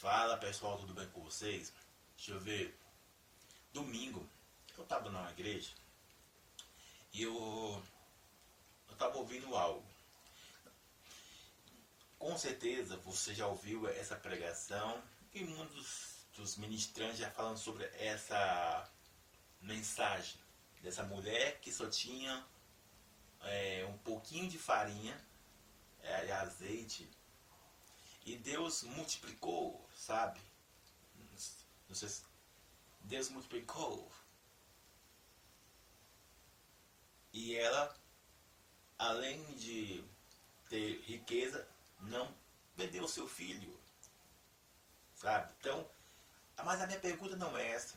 Fala pessoal, tudo bem com vocês? Deixa eu ver. Domingo, eu estava numa igreja e eu estava ouvindo algo. Com certeza você já ouviu essa pregação e muitos dos ministrantes já falam sobre essa mensagem dessa mulher que só tinha é, um pouquinho de farinha, é, azeite e Deus multiplicou, sabe? Deus multiplicou. E ela, além de ter riqueza, não vendeu o seu filho. Sabe? Então, mas a minha pergunta não é essa.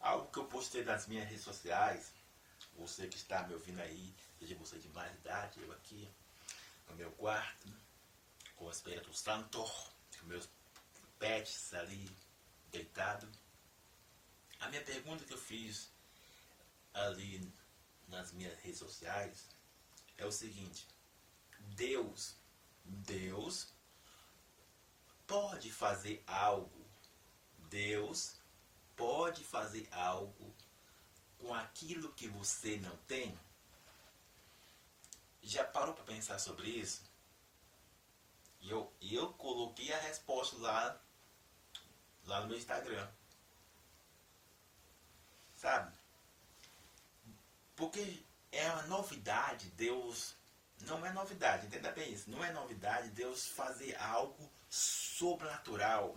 Algo que eu postei nas minhas redes sociais, você que está me ouvindo aí, seja você de mais idade, eu aqui no meu quarto, com o Espírito Santo, meus pets ali deitado. A minha pergunta que eu fiz ali nas minhas redes sociais é o seguinte: Deus, Deus pode fazer algo, Deus pode fazer algo com aquilo que você não tem? Já parou para pensar sobre isso? E eu, eu coloquei a resposta lá, lá no meu Instagram. Sabe? Porque é uma novidade, Deus. Não é novidade, entenda bem isso. Não é novidade Deus fazer algo sobrenatural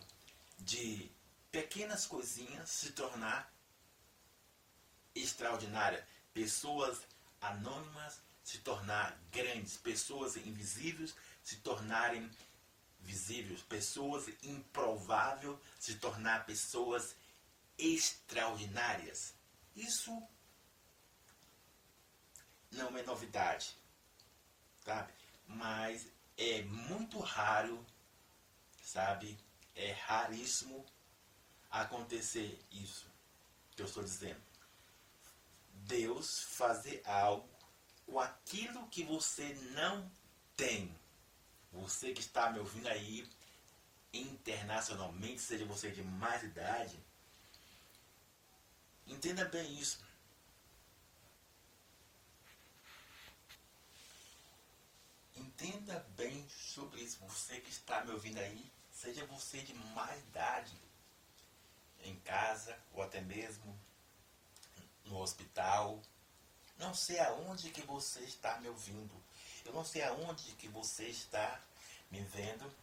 de pequenas coisinhas se tornar extraordinária. Pessoas anônimas se tornar grandes, pessoas invisíveis se tornarem visíveis, pessoas improváveis se tornar pessoas extraordinárias. Isso não é novidade, sabe? Mas é muito raro, sabe? É raríssimo acontecer isso que eu estou dizendo. Deus fazer algo com aquilo que você não tem. Você que está me ouvindo aí internacionalmente, seja você de mais idade, entenda bem isso. Entenda bem sobre isso. Você que está me ouvindo aí, seja você de mais idade, em casa ou até mesmo no hospital. Não sei aonde que você está me ouvindo. Eu não sei aonde que você está me vendo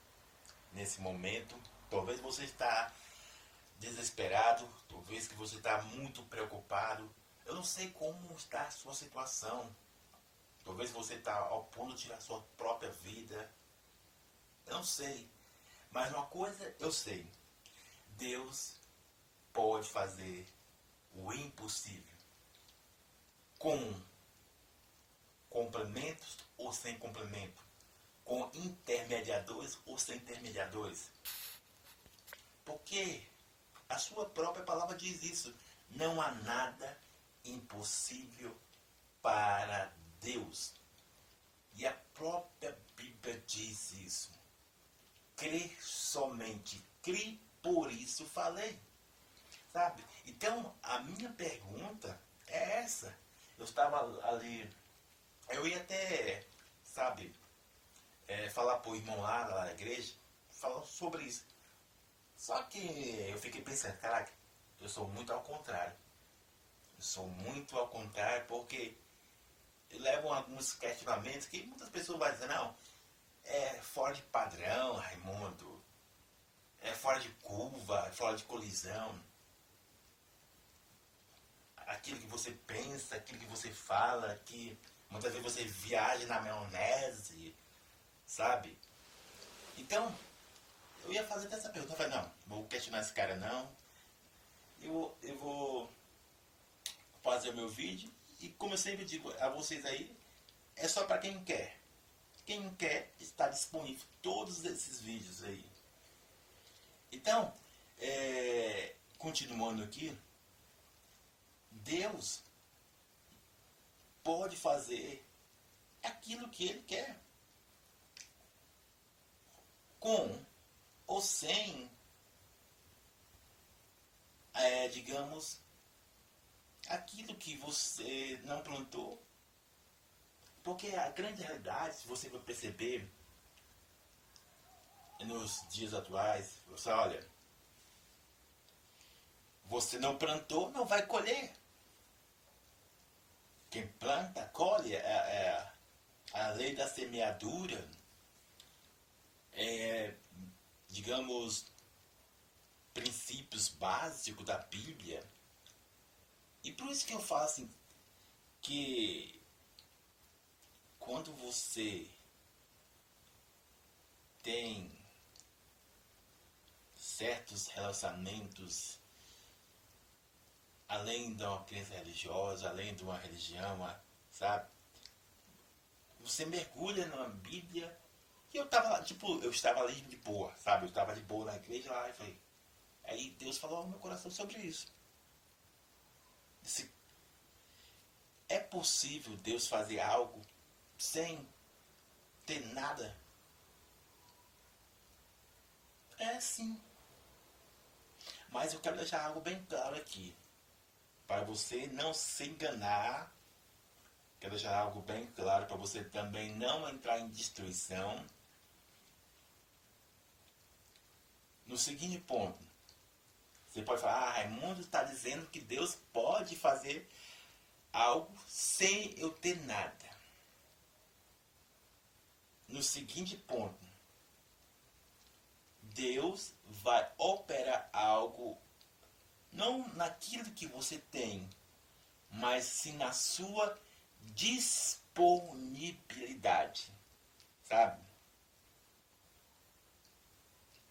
nesse momento. Talvez você está desesperado, talvez que você está muito preocupado. Eu não sei como está a sua situação. Talvez você está ao ponto de tirar sua própria vida. Eu não sei. Mas uma coisa eu sei. Deus pode fazer o impossível com complementos ou sem complemento, com intermediadores ou sem intermediadores. Porque a sua própria palavra diz isso. Não há nada impossível para Deus. E a própria Bíblia diz isso. Crê somente, crê, por isso falei. Sabe? Então, a minha pergunta é essa. Eu estava ali, eu ia até, sabe, é, falar pro irmão lá, lá na igreja, falando sobre isso. Só que eu fiquei pensando, caraca, eu sou muito ao contrário. Eu sou muito ao contrário porque levam alguns questionamentos que muitas pessoas vão dizer, não, é fora de padrão, Raimundo. É fora de curva, é fora de colisão. Aquilo que você pensa, aquilo que você fala, que muitas vezes você viaja na maionese, sabe? Então, eu ia fazer essa pergunta. Eu falei, não, vou questionar esse cara não. Eu, eu vou fazer o meu vídeo e como eu sempre digo a vocês aí, é só para quem quer. Quem quer está disponível todos esses vídeos aí. Então, é, continuando aqui, Deus pode fazer aquilo que Ele quer. Com ou sem, é, digamos, aquilo que você não plantou. Porque a grande realidade, se você for perceber nos dias atuais, você olha, você não plantou, não vai colher. Quem planta, colhe. É, é a lei da semeadura é, digamos, princípios básicos da Bíblia. E por isso que eu falo assim, que quando você tem certos relacionamentos além de uma crença religiosa, além de uma religião, sabe? Você mergulha na Bíblia e eu tava lá, tipo, eu estava ali de boa, sabe? Eu estava de boa na igreja lá e falei. Aí Deus falou ao meu coração sobre isso. Disse, é possível Deus fazer algo sem ter nada? É sim. Mas eu quero deixar algo bem claro aqui. Para você não se enganar. Quero deixar algo bem claro para você também não entrar em destruição. No seguinte ponto. Você pode falar, ah, Raimundo está dizendo que Deus pode fazer algo sem eu ter nada. No seguinte ponto, Deus vai operar algo não naquilo que você tem, mas sim na sua disponibilidade. Sabe?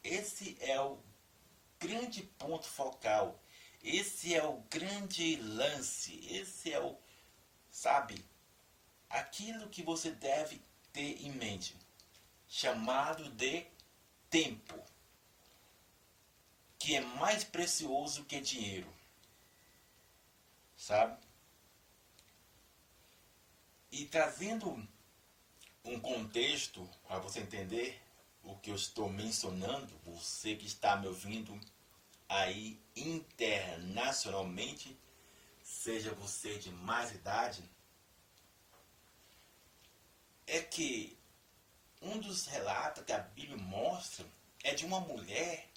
Esse é o grande ponto focal. Esse é o grande lance. Esse é o, sabe, aquilo que você deve ter em mente, chamado de tempo que é mais precioso que dinheiro. Sabe? E trazendo um contexto para você entender o que eu estou mencionando, você que está me ouvindo aí internacionalmente, seja você de mais idade, é que um dos relatos que a Bíblia mostra é de uma mulher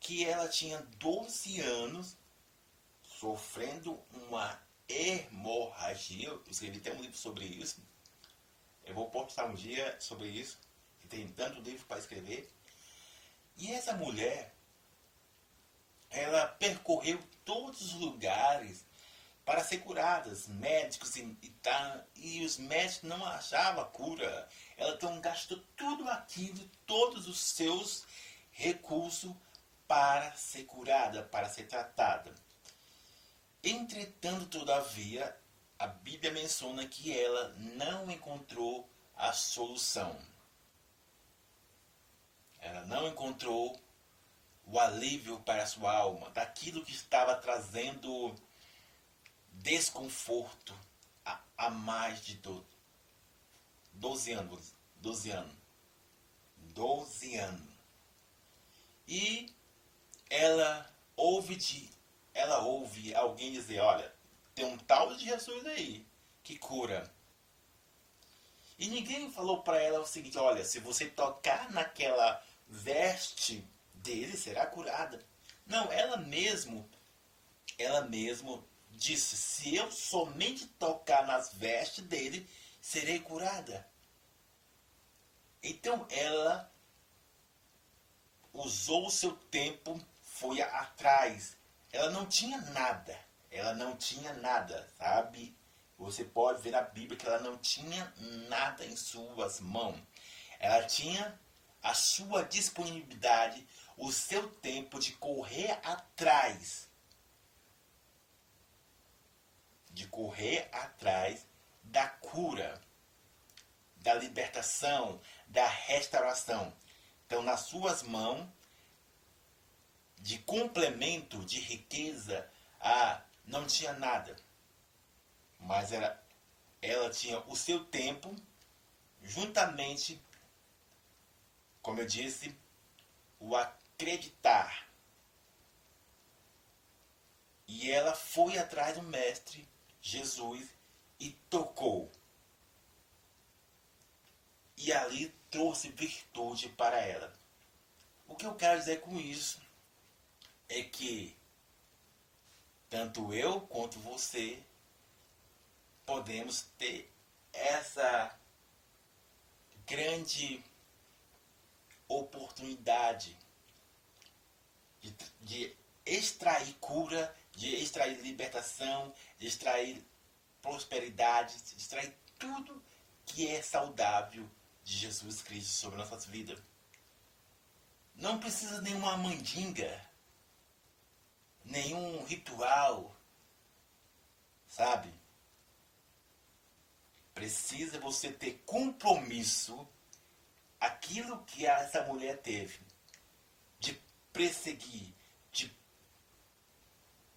que ela tinha 12 anos sofrendo uma hemorragia. Eu escrevi até um livro sobre isso. Eu vou postar um dia sobre isso, que tem tanto livro para escrever. E essa mulher, ela percorreu todos os lugares para ser curada, médicos e, e, e os médicos não achavam cura. Ela então gastou tudo aquilo, todos os seus recursos para ser curada, para ser tratada. Entretanto, todavia, a Bíblia menciona que ela não encontrou a solução. Ela não encontrou o alívio para a sua alma, daquilo que estava trazendo desconforto há, há mais de 12 anos. 12 anos. 12 anos. E ela ouve de ela ouve alguém dizer, olha, tem um tal de Jesus aí que cura. E ninguém falou para ela o seguinte, olha, se você tocar naquela veste dele, será curada. Não, ela mesmo, ela mesmo disse, se eu somente tocar nas vestes dele, serei curada. Então ela usou o seu tempo foi atrás. Ela não tinha nada. Ela não tinha nada, sabe? Você pode ver na Bíblia que ela não tinha nada em suas mãos. Ela tinha a sua disponibilidade, o seu tempo de correr atrás. De correr atrás da cura, da libertação, da restauração. Então, nas suas mãos, de complemento, de riqueza, ah, não tinha nada. Mas era, ela tinha o seu tempo, juntamente, como eu disse, o acreditar. E ela foi atrás do Mestre Jesus e tocou. E ali trouxe virtude para ela. O que eu quero dizer com isso é que tanto eu quanto você podemos ter essa grande oportunidade de, de extrair cura, de extrair libertação, de extrair prosperidade, de extrair tudo que é saudável de Jesus Cristo sobre nossas vidas. Não precisa nenhuma mandinga, nenhum ritual, sabe? Precisa você ter compromisso aquilo que essa mulher teve de perseguir, de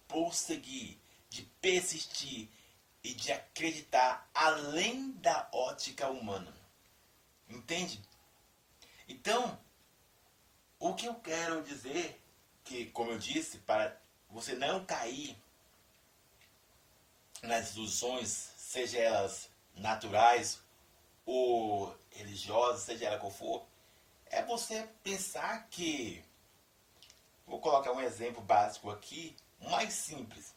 prosseguir, de persistir e de acreditar além da ótica humana. Entende? Então, o que eu quero dizer que, como eu disse, para você não cair nas ilusões, seja elas naturais ou religiosas, seja ela qual for, é você pensar que. Vou colocar um exemplo básico aqui, mais simples.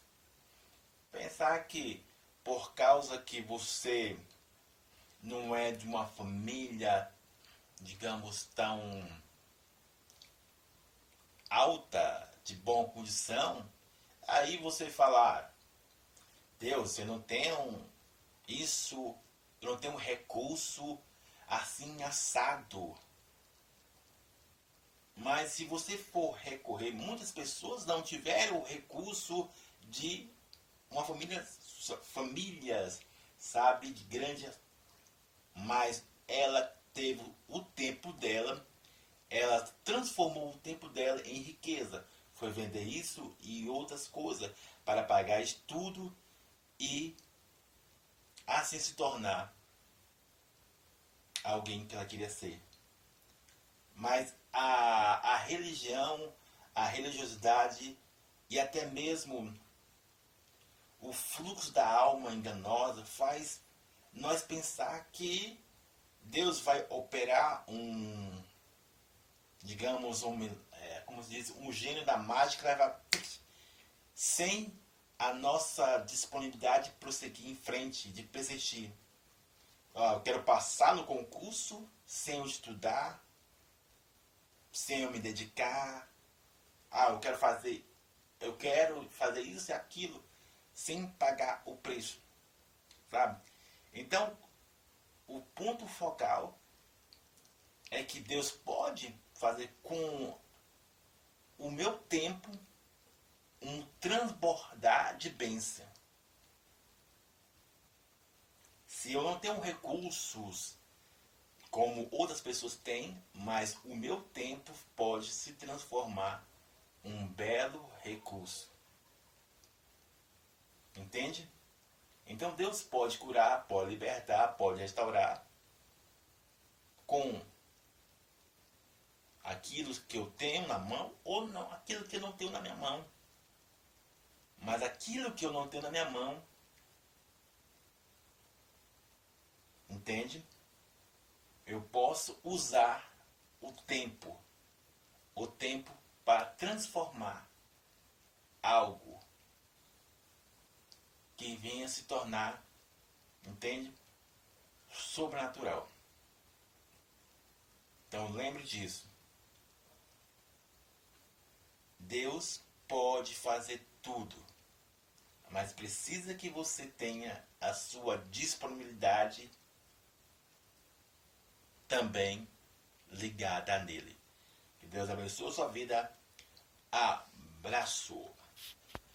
Pensar que por causa que você não é de uma família, digamos, tão alta, de boa condição, aí você falar, Deus, você não um, isso, eu não tenho um recurso assim assado. Mas se você for recorrer, muitas pessoas não tiveram o recurso de uma família, famílias, sabe, de grande, mas ela teve o tempo dela, ela transformou o tempo dela em riqueza. Foi vender isso e outras coisas para pagar estudo e assim se tornar alguém que ela queria ser. Mas a, a religião, a religiosidade e até mesmo o fluxo da alma enganosa faz nós pensar que Deus vai operar um, digamos, um, como diz, um gênio da mágica vai sem a nossa disponibilidade de prosseguir em frente, de persistir. Eu quero passar no concurso sem eu estudar, sem eu me dedicar. Ah, eu quero fazer, eu quero fazer isso e aquilo sem pagar o preço, sabe? Então, o ponto focal é que Deus pode fazer com o meu tempo um transbordar de bênção. Se eu não tenho recursos como outras pessoas têm, mas o meu tempo pode se transformar um belo recurso. Entende? Então Deus pode curar, pode libertar, pode restaurar com aquilo que eu tenho na mão ou não aquilo que eu não tenho na minha mão. Mas aquilo que eu não tenho na minha mão, Entende? Eu posso usar o tempo, o tempo para transformar algo que venha se tornar, entende? Sobrenatural. Então lembre disso. Deus pode fazer tudo, mas precisa que você tenha a sua disponibilidade também ligada nele. Que Deus abençoe a sua vida. Abraço.